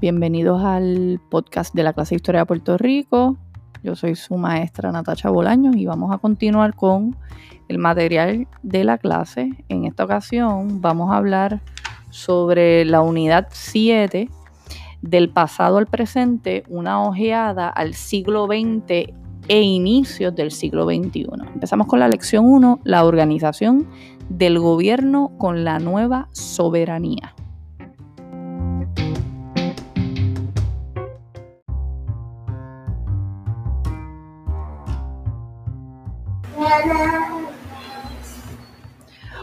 Bienvenidos al podcast de la clase de Historia de Puerto Rico. Yo soy su maestra Natacha Bolaños y vamos a continuar con el material de la clase. En esta ocasión vamos a hablar sobre la unidad 7 del pasado al presente, una ojeada al siglo XX e inicios del siglo XXI. Empezamos con la lección 1, la organización del gobierno con la nueva soberanía.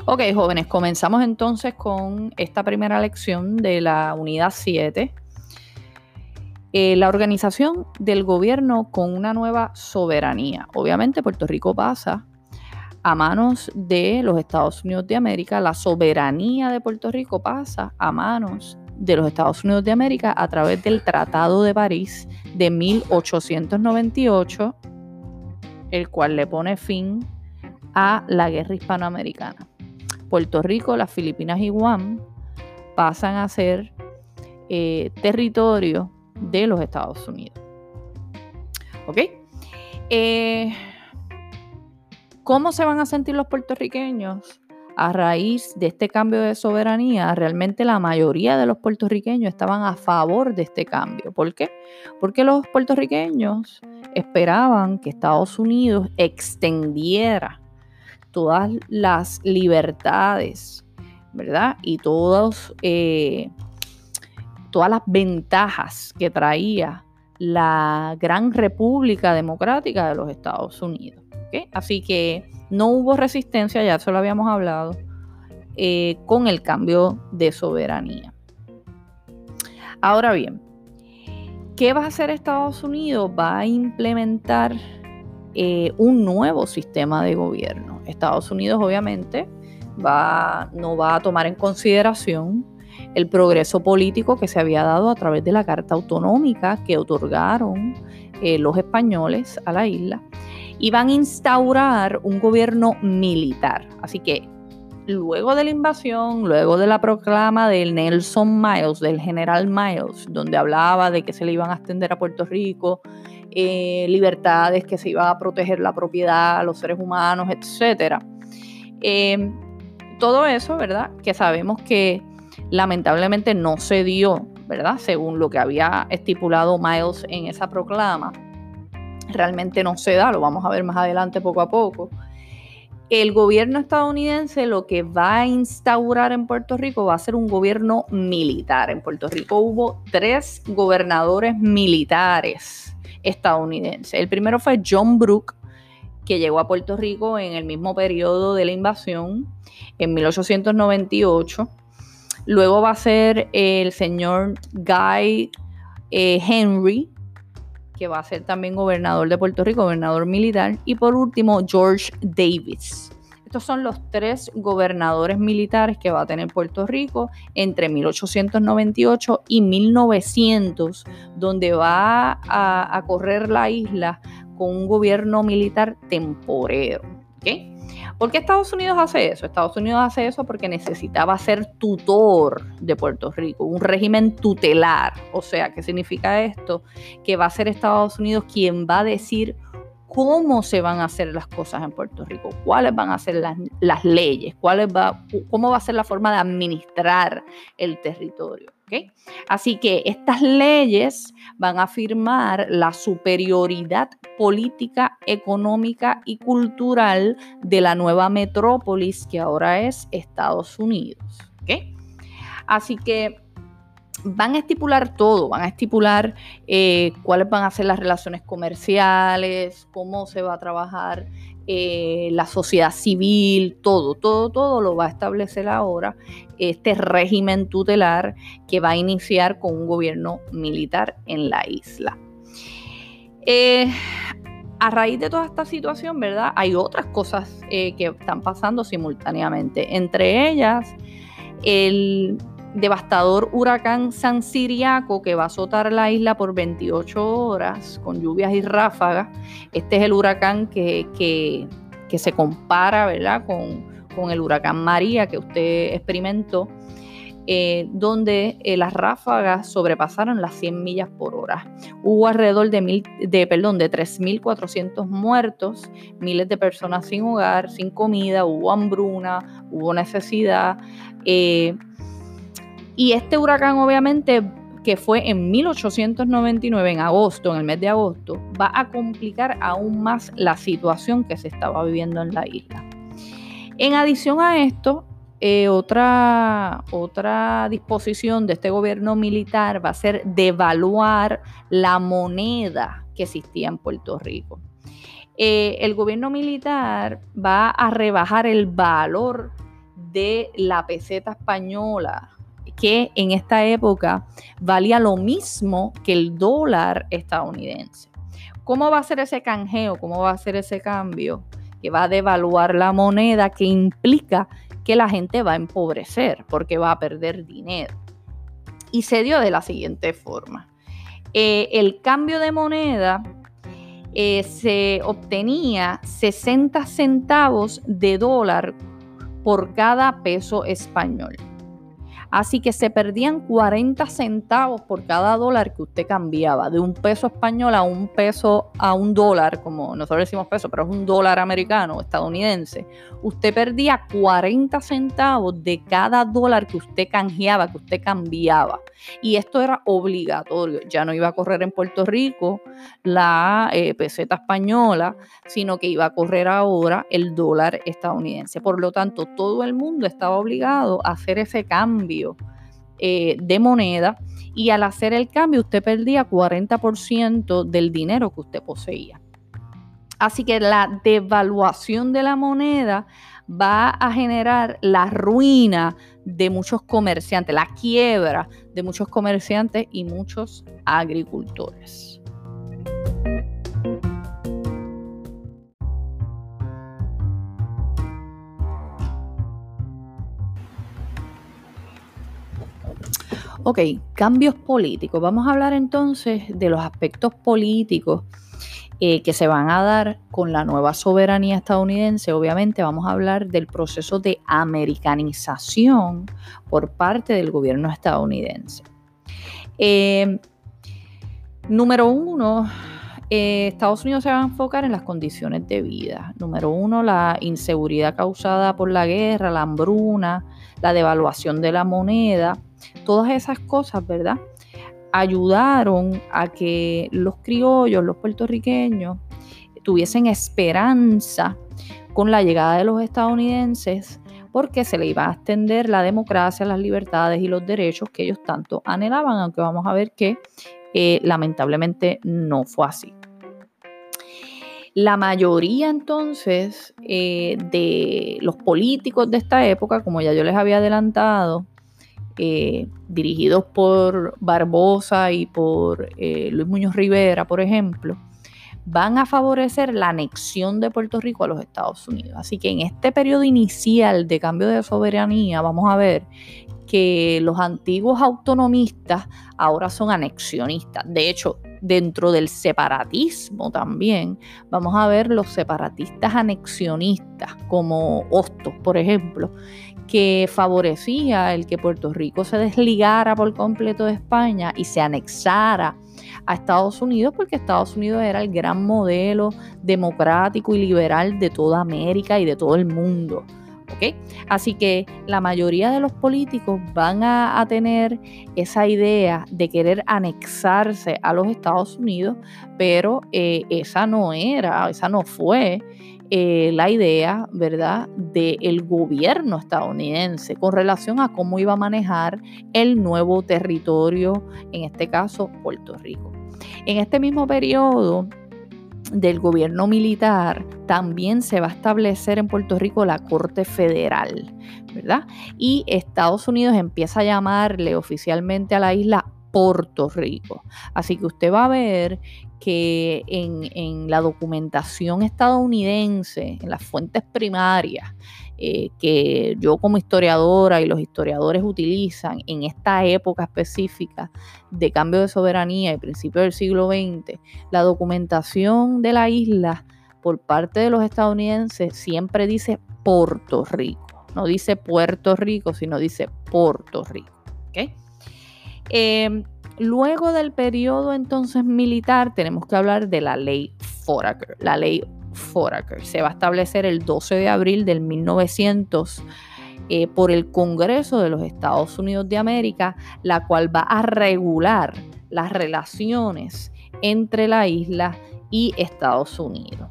Ok, jóvenes, comenzamos entonces con esta primera lección de la unidad 7. Eh, la organización del gobierno con una nueva soberanía. Obviamente Puerto Rico pasa a manos de los Estados Unidos de América, la soberanía de Puerto Rico pasa a manos de los Estados Unidos de América a través del Tratado de París de 1898 el cual le pone fin a la guerra hispanoamericana. Puerto Rico, las Filipinas y Guam pasan a ser eh, territorio de los Estados Unidos. ¿Ok? Eh, ¿Cómo se van a sentir los puertorriqueños a raíz de este cambio de soberanía? Realmente la mayoría de los puertorriqueños estaban a favor de este cambio. ¿Por qué? Porque los puertorriqueños esperaban que Estados Unidos extendiera todas las libertades, ¿verdad? Y todos, eh, todas las ventajas que traía la gran República Democrática de los Estados Unidos. Así que no hubo resistencia, ya se lo habíamos hablado, eh, con el cambio de soberanía. Ahora bien, ¿Qué va a hacer Estados Unidos? Va a implementar eh, un nuevo sistema de gobierno. Estados Unidos obviamente no va a tomar en consideración el progreso político que se había dado a través de la Carta Autonómica que otorgaron eh, los españoles a la isla y van a instaurar un gobierno militar. Así que luego de la invasión, luego de la proclama del Nelson Miles, del general Miles, donde hablaba de que se le iban a extender a Puerto Rico eh, libertades, que se iba a proteger la propiedad, los seres humanos, etc. Em, todo eso, ¿verdad? Que sabemos que lamentablemente no se dio, ¿verdad? Según lo que había estipulado Miles en esa proclama. Realmente no se da, lo vamos a ver más adelante poco a poco el gobierno estadounidense lo que va a instaurar en Puerto Rico va a ser un gobierno militar. En Puerto Rico hubo tres gobernadores militares estadounidenses. El primero fue John Brooke, que llegó a Puerto Rico en el mismo periodo de la invasión, en 1898. Luego va a ser el señor Guy eh, Henry, que va a ser también gobernador de Puerto Rico, gobernador militar, y por último George Davis. Estos son los tres gobernadores militares que va a tener Puerto Rico entre 1898 y 1900, donde va a, correr la isla con un gobierno militar temporero. ¿okay? ¿Por qué Estados Unidos hace eso? Estados Unidos hace eso porque necesitaba ser tutor de Puerto Rico, un régimen tutelar. O sea, ¿qué significa esto? Que va a ser Estados Unidos quien va a decir cómo se van a hacer las cosas en Puerto Rico, cuáles van a ser las, leyes, va, cómo va a ser la forma de administrar el territorio. Así que estas leyes van a afirmar la superioridad política, económica y cultural de la nueva metrópolis que ahora es Estados Unidos. Así que van a estipular todo, van a estipular eh, cuáles van a ser las relaciones comerciales, cómo se va a trabajar eh, la sociedad civil, todo, todo, todo lo va a establecer ahora este régimen tutelar que va a iniciar con un gobierno militar en la isla. Eh, a raíz de toda esta situación, ¿verdad? Hay otras cosas que están pasando simultáneamente. Entre ellas, el devastador huracán San Siriaco que va a azotar la isla por 28 horas con lluvias y ráfagas. Este es el huracán que, se compara ¿verdad? Con, el huracán María que usted experimentó. eh, donde eh, las ráfagas sobrepasaron las 100 millas por hora. Hubo alrededor de, mil, de, perdón, de 3.400 muertos, miles de personas sin hogar, sin comida, hubo hambruna, hubo necesidad. Eh, y este huracán obviamente que fue en 1899, en agosto, en el mes de agosto, va a complicar aún más la situación que se estaba viviendo en la isla. En adición a esto, eh, otra, otra disposición de este gobierno militar va a ser devaluar la moneda que existía en Puerto Rico. Eh, el gobierno militar va a rebajar el valor de la peseta española, que en esta época valía lo mismo que el dólar estadounidense. ¿Cómo va a ser ese canjeo? ¿Cómo va a ser ese cambio? Que va a devaluar la moneda, que implica que la gente va a empobrecer porque va a perder dinero. Y se dio de la siguiente forma. Eh, el cambio de moneda eh, se obtenía 60 centavos de dólar por cada peso español. Así que se perdían 40 centavos por cada dólar que usted cambiaba, de un peso español a un peso a un dólar, como nosotros decimos peso, pero es un dólar americano, estadounidense. Usted perdía 40 centavos de cada dólar que usted canjeaba, que usted cambiaba. Y esto era obligatorio. Ya no iba a correr en Puerto Rico la eh, peseta española, sino que iba a correr ahora el dólar estadounidense. Por lo tanto, todo el mundo estaba obligado a hacer ese cambio eh, de moneda y al hacer el cambio usted perdía 40% del dinero que usted poseía. Así que la devaluación de la moneda va a generar la ruina de muchos comerciantes, la quiebra de muchos comerciantes y muchos agricultores. Ok, cambios políticos. Vamos a hablar entonces de los aspectos políticos eh, que se van a dar con la nueva soberanía estadounidense. Obviamente vamos a hablar del proceso de americanización por parte del gobierno estadounidense. Eh, número uno, eh, Estados Unidos se va a enfocar en las condiciones de vida. Número uno, la inseguridad causada por la guerra, la hambruna, la devaluación de la moneda Todas esas cosas, ¿verdad? Ayudaron a que los criollos, los puertorriqueños, tuviesen esperanza con la llegada de los estadounidenses porque se le iba a extender la democracia, las libertades y los derechos que ellos tanto anhelaban, aunque vamos a ver que eh, lamentablemente no fue así. La mayoría entonces eh, de los políticos de esta época, como ya yo les había adelantado, eh, dirigidos por Barbosa y por eh, Luis Muñoz Rivera, por ejemplo, van a favorecer la anexión de Puerto Rico a los Estados Unidos. Así que en este periodo inicial de cambio de soberanía vamos a ver que los antiguos autonomistas ahora son anexionistas. De hecho, dentro del separatismo también vamos a ver los separatistas anexionistas como Hostos, por ejemplo, que favorecía el que Puerto Rico se desligara por completo de España y se anexara a Estados Unidos porque Estados Unidos era el gran modelo democrático y liberal de toda América y de todo el mundo. Así que la mayoría de los políticos van a, tener esa idea de querer anexarse a los Estados Unidos, pero eh, esa no era, esa no fue eh, la idea, ¿verdad?, del gobierno estadounidense con relación a cómo iba a manejar el nuevo territorio, en este caso Puerto Rico. En este mismo periodo del gobierno militar, también se va a establecer en Puerto Rico la Corte Federal, ¿verdad? Y Estados Unidos empieza a llamarle oficialmente a la isla Puerto Rico. Así que usted va a ver que en, la documentación estadounidense, en las fuentes primarias, eh, que yo como historiadora y los historiadores utilizan en esta época específica de cambio de soberanía y principio del siglo XX, la documentación de la isla por parte de los estadounidenses siempre dice Puerto Rico. No dice Puerto Rico, sino dice Puerto Rico. Em, luego del periodo entonces militar tenemos que hablar de la ley Foraker. La ley Foraker se va a establecer el 12 de abril del 1900 eh, por el Congreso de los Estados Unidos de América, la cual va a regular las relaciones entre la isla y Estados Unidos.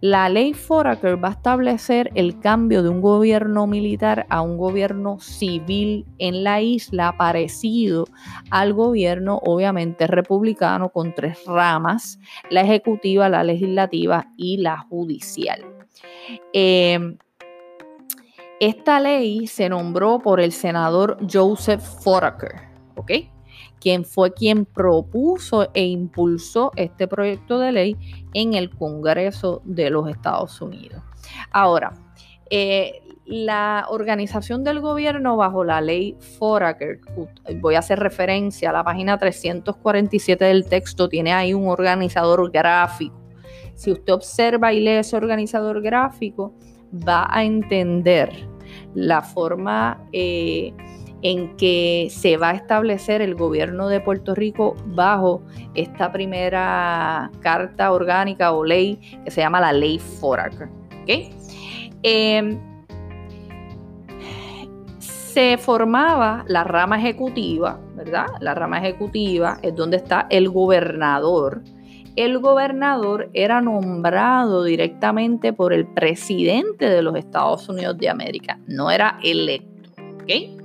La ley Foraker va a establecer el cambio de un gobierno militar a un gobierno civil en la isla parecido al gobierno obviamente republicano con tres ramas, la ejecutiva, la legislativa y la judicial. Em, esta ley se nombró por el senador Joseph Foraker, ¿ok? Quien fue quien propuso e impulsó este proyecto de ley en el Congreso de los Estados Unidos. Ahora, eh, la organización del gobierno bajo la ley Foraker, voy a hacer referencia a la página 347 del texto, tiene ahí un organizador gráfico. Si usted observa y lee ese organizador gráfico, va a entender la forma eh, en que se va a establecer el gobierno de Puerto Rico bajo esta primera carta orgánica o ley que se llama la ley Foraker. Em, se formaba la rama ejecutiva, ¿verdad? La rama ejecutiva es donde está el gobernador. El gobernador era nombrado directamente por el presidente de los Estados Unidos de América, no era electo. ¿ok?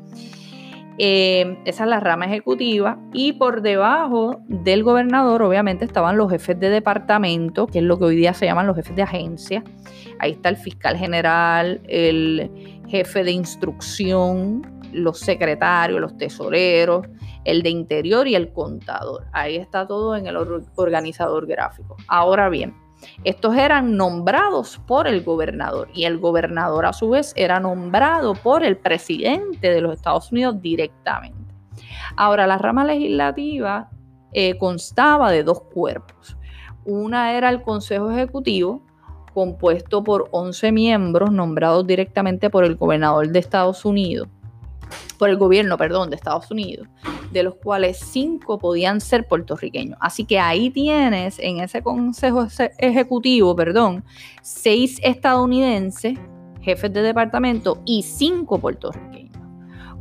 Eh, esa es la rama ejecutiva y por debajo del gobernador obviamente estaban los jefes de departamento, que es lo que hoy día se llaman los jefes de agencia. Ahí está el fiscal general, el jefe de instrucción, los secretarios, los tesoreros, el de interior y el contador. Ahí está todo en el organizador gráfico. Ahora bien, estos eran nombrados por el gobernador y el gobernador a su vez era nombrado por el presidente de los Estados Unidos directamente. Ahora, la rama legislativa eh, constaba de dos cuerpos. Una era el Consejo Ejecutivo, compuesto por 11 miembros nombrados directamente por el gobernador de Estados Unidos por el gobierno, perdón, de Estados Unidos, de los cuales cinco podían ser puertorriqueños. Así que ahí tienes en ese consejo ejecutivo, perdón, seis estadounidenses, jefes de departamento y cinco puertorriqueños.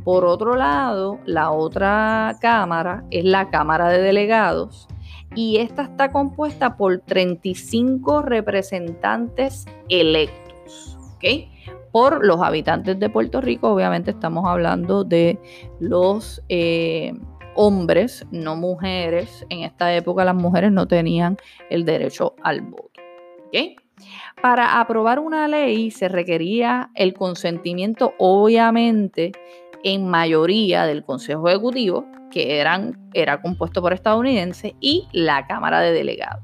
Por otro lado, la otra cámara es la Cámara de Delegados y esta está compuesta por 35 representantes electos. ¿ok? Por los habitantes de Puerto Rico. Obviamente estamos hablando de los eh, hombres, no mujeres. En esta época las mujeres no tenían el derecho al voto. Para aprobar una ley se requería el consentimiento, obviamente, en mayoría del Consejo Ejecutivo, que eran, era compuesto por estadounidenses, y la Cámara de Delegados.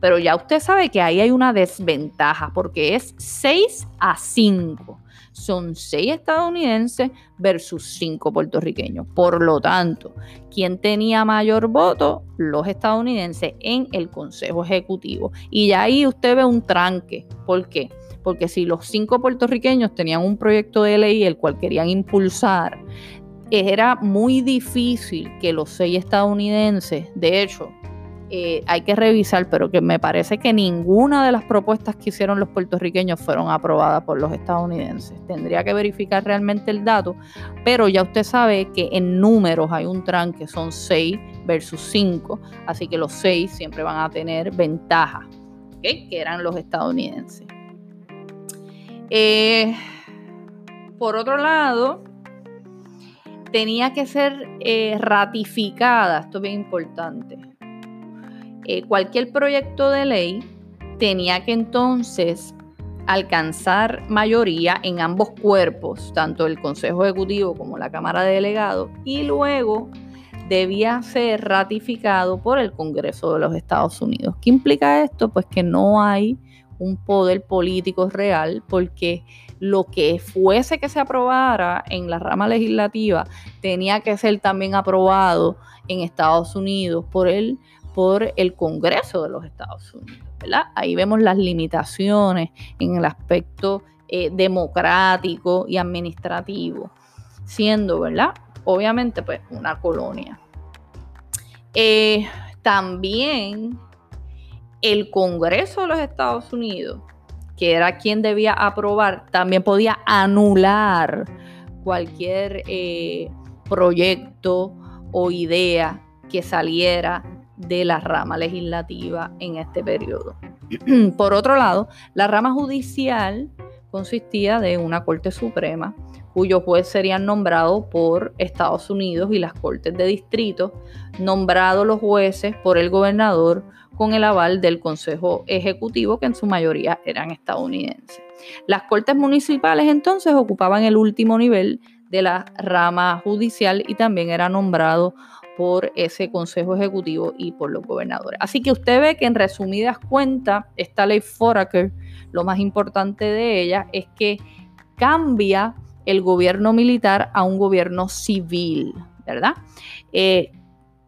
Pero ya usted sabe que ahí hay una desventaja porque es 6 a 5. Son 6 estadounidenses versus 5 puertorriqueños. Por lo tanto, ¿quién tenía mayor voto? Los estadounidenses en el Consejo Ejecutivo. Y ya ahí usted ve un tranque. ¿Por qué? Porque si los 5 puertorriqueños tenían un proyecto de ley el cual querían impulsar, era muy difícil que los 6 estadounidenses, de hecho, eh, hay que revisar, pero que me parece que ninguna de las propuestas que hicieron los puertorriqueños fueron aprobadas por los estadounidenses. Tendría que verificar realmente el dato, pero ya usted sabe que en números hay un tranque, son 6 versus 5, así que los 6 siempre van a tener ventaja, que eran los estadounidenses. Eh, por otro lado, tenía que ser eh, ratificada, esto es bien importante, eh, cualquier proyecto de ley tenía que entonces alcanzar mayoría en ambos cuerpos, tanto el Consejo Ejecutivo como la Cámara de Delegados, y luego debía ser ratificado por el Congreso de los Estados Unidos. ¿Qué implica esto? Pues que no hay un poder político real porque lo que fuese que se aprobara en la rama legislativa tenía que ser también aprobado en Estados Unidos por el por el Congreso de los Estados Unidos. ¿verdad? Ahí vemos las limitaciones en el aspecto eh, democrático y administrativo, siendo, ¿verdad? obviamente pues una colonia. Eh, también el Congreso de los Estados Unidos, que era quien debía aprobar, también podía anular cualquier eh, proyecto o idea que saliera de la rama legislativa en este periodo. Por otro lado, la rama judicial consistía de una Corte Suprema, cuyos jueces serían nombrados por Estados Unidos y las Cortes de Distrito, nombrados los jueces por el gobernador con el aval del Consejo Ejecutivo, que en su mayoría eran estadounidenses. Las Cortes Municipales entonces ocupaban el último nivel de la rama judicial y también era nombrado por ese Consejo Ejecutivo y por los gobernadores. Así que usted ve que en resumidas cuentas, esta ley Foraker, lo más importante de ella es que cambia el gobierno militar a un gobierno civil, ¿verdad? Eh,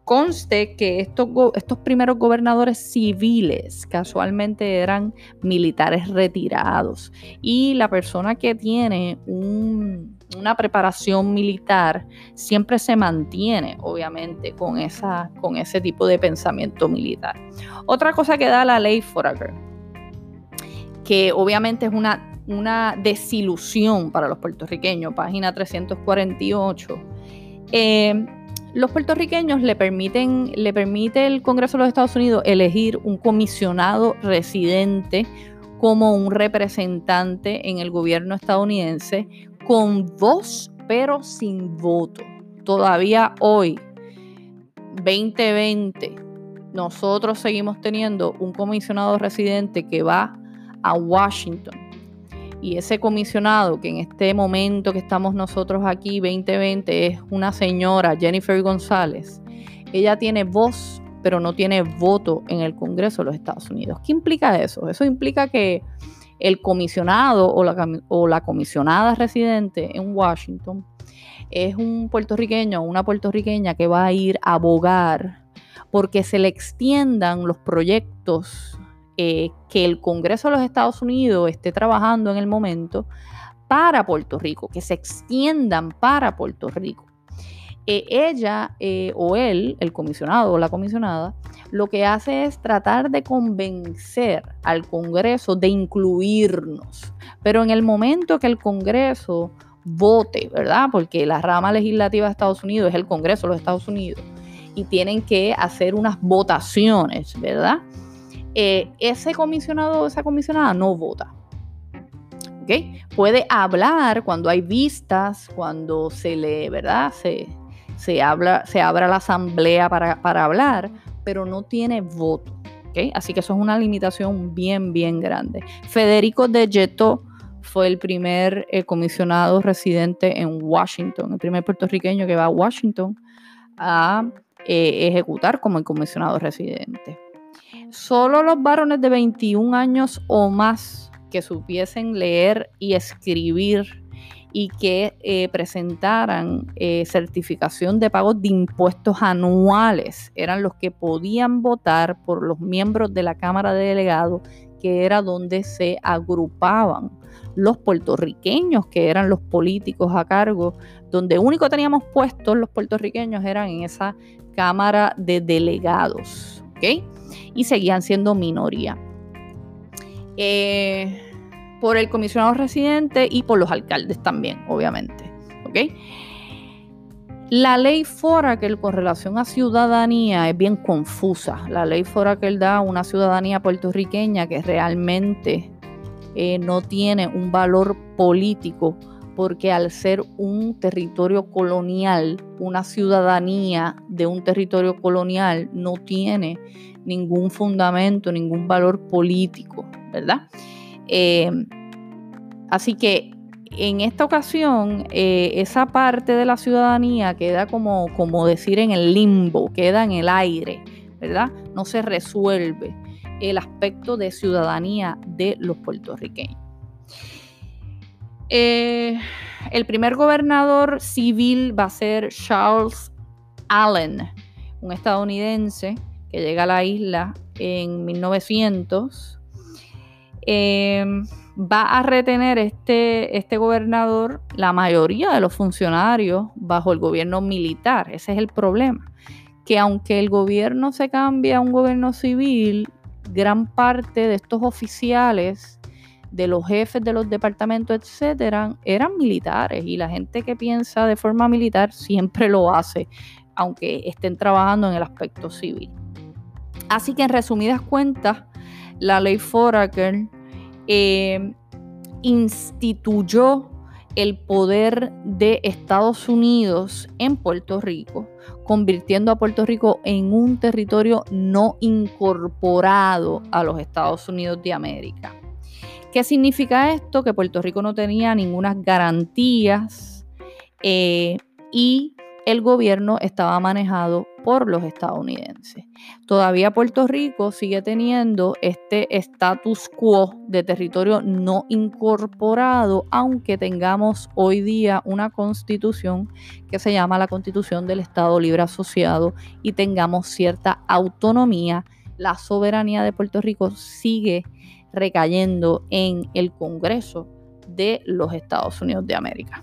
conste que estos, estos, primeros gobernadores civiles casualmente eran militares retirados y la persona que tiene un, una preparación militar siempre se mantiene, obviamente, con, esa, con ese tipo de pensamiento militar. Otra cosa que da la ley Foraker, que obviamente es una, una desilusión para los puertorriqueños, página 348. Eh, los puertorriqueños le permiten, le permite el Congreso de los Estados Unidos elegir un comisionado residente como un representante en el gobierno estadounidense con voz pero sin voto. Todavía hoy, 2020, nosotros seguimos teniendo un comisionado residente que va a Washington. Y ese comisionado, que en este momento que estamos nosotros aquí, 2020, es una señora, Jennifer González, ella tiene voz, pero no tiene voto en el Congreso de los Estados Unidos. ¿Qué implica eso? Eso implica que el comisionado o la, comisionada residente en Washington es un puertorriqueño o una puertorriqueña que va a ir a abogar porque se le extiendan los proyectos eh, que el Congreso de los Estados Unidos esté trabajando en el momento para Puerto Rico, que se extiendan para Puerto Rico. Ella eh, o él, el comisionado o la comisionada, lo que hace es tratar de convencer al Congreso de incluirnos. Pero en el momento que el Congreso vote, ¿verdad? Porque la rama legislativa de Estados Unidos es el Congreso de los Estados Unidos y tienen que hacer unas votaciones, ¿verdad? Eh, ese comisionado o esa comisionada no vota. ¿Okay? Puede hablar cuando hay vistas, cuando se le, ¿verdad? Se, se, habla, se abra la asamblea para, hablar, pero no tiene voto. Así que eso es una limitación bien, bien grande. Federico de Yeto fue el primer eh, comisionado residente en Washington, el primer puertorriqueño que va a Washington a eh, ejecutar como el comisionado residente. Solo los varones de 21 años o más que supiesen leer y escribir y que eh, presentaran eh, certificación de pagos de impuestos anuales. Eran los que podían votar por los miembros de la Cámara de Delegados, que era donde se agrupaban los puertorriqueños, que eran los políticos a cargo, donde único teníamos puestos los puertorriqueños eran en esa Cámara de Delegados, ¿ok? Y seguían siendo minoría. Eh, por el comisionado residente y por los alcaldes también, obviamente. ¿Ok? La ley Foraker con relación a ciudadanía es bien confusa. La ley Foraker da una ciudadanía puertorriqueña que realmente eh, no tiene un valor político porque al ser un territorio colonial, una ciudadanía de un territorio colonial no tiene ningún fundamento, ningún valor político, ¿verdad? Eh, así que en esta ocasión, eh, esa parte de la ciudadanía queda como, como decir en el limbo, queda en el aire, ¿verdad? No se resuelve el aspecto de ciudadanía de los puertorriqueños. Eh, el primer gobernador civil va a ser Charles Allen, un estadounidense que llega a la isla en 1900 Em, va a retener este, este gobernador la mayoría de los funcionarios bajo el gobierno militar. Ese es el problema. Que aunque el gobierno se cambie a un gobierno civil, gran parte de estos oficiales, de los jefes de los departamentos, etcétera, eran militares. Y la gente que piensa de forma militar siempre lo hace, aunque estén trabajando en el aspecto civil. Así que en resumidas cuentas, la ley Foraker eh, instituyó el poder de Estados Unidos en Puerto Rico, convirtiendo a Puerto Rico en un territorio no incorporado a los Estados Unidos de América. ¿Qué significa esto? Que Puerto Rico no tenía ninguna garantías eh, y el gobierno estaba manejado por los estadounidenses. Todavía Puerto Rico sigue teniendo este status quo de territorio no incorporado, aunque tengamos hoy día una constitución que se llama la Constitución del Estado Libre Asociado y tengamos cierta autonomía, la soberanía de Puerto Rico sigue recayendo en el Congreso de los Estados Unidos de América.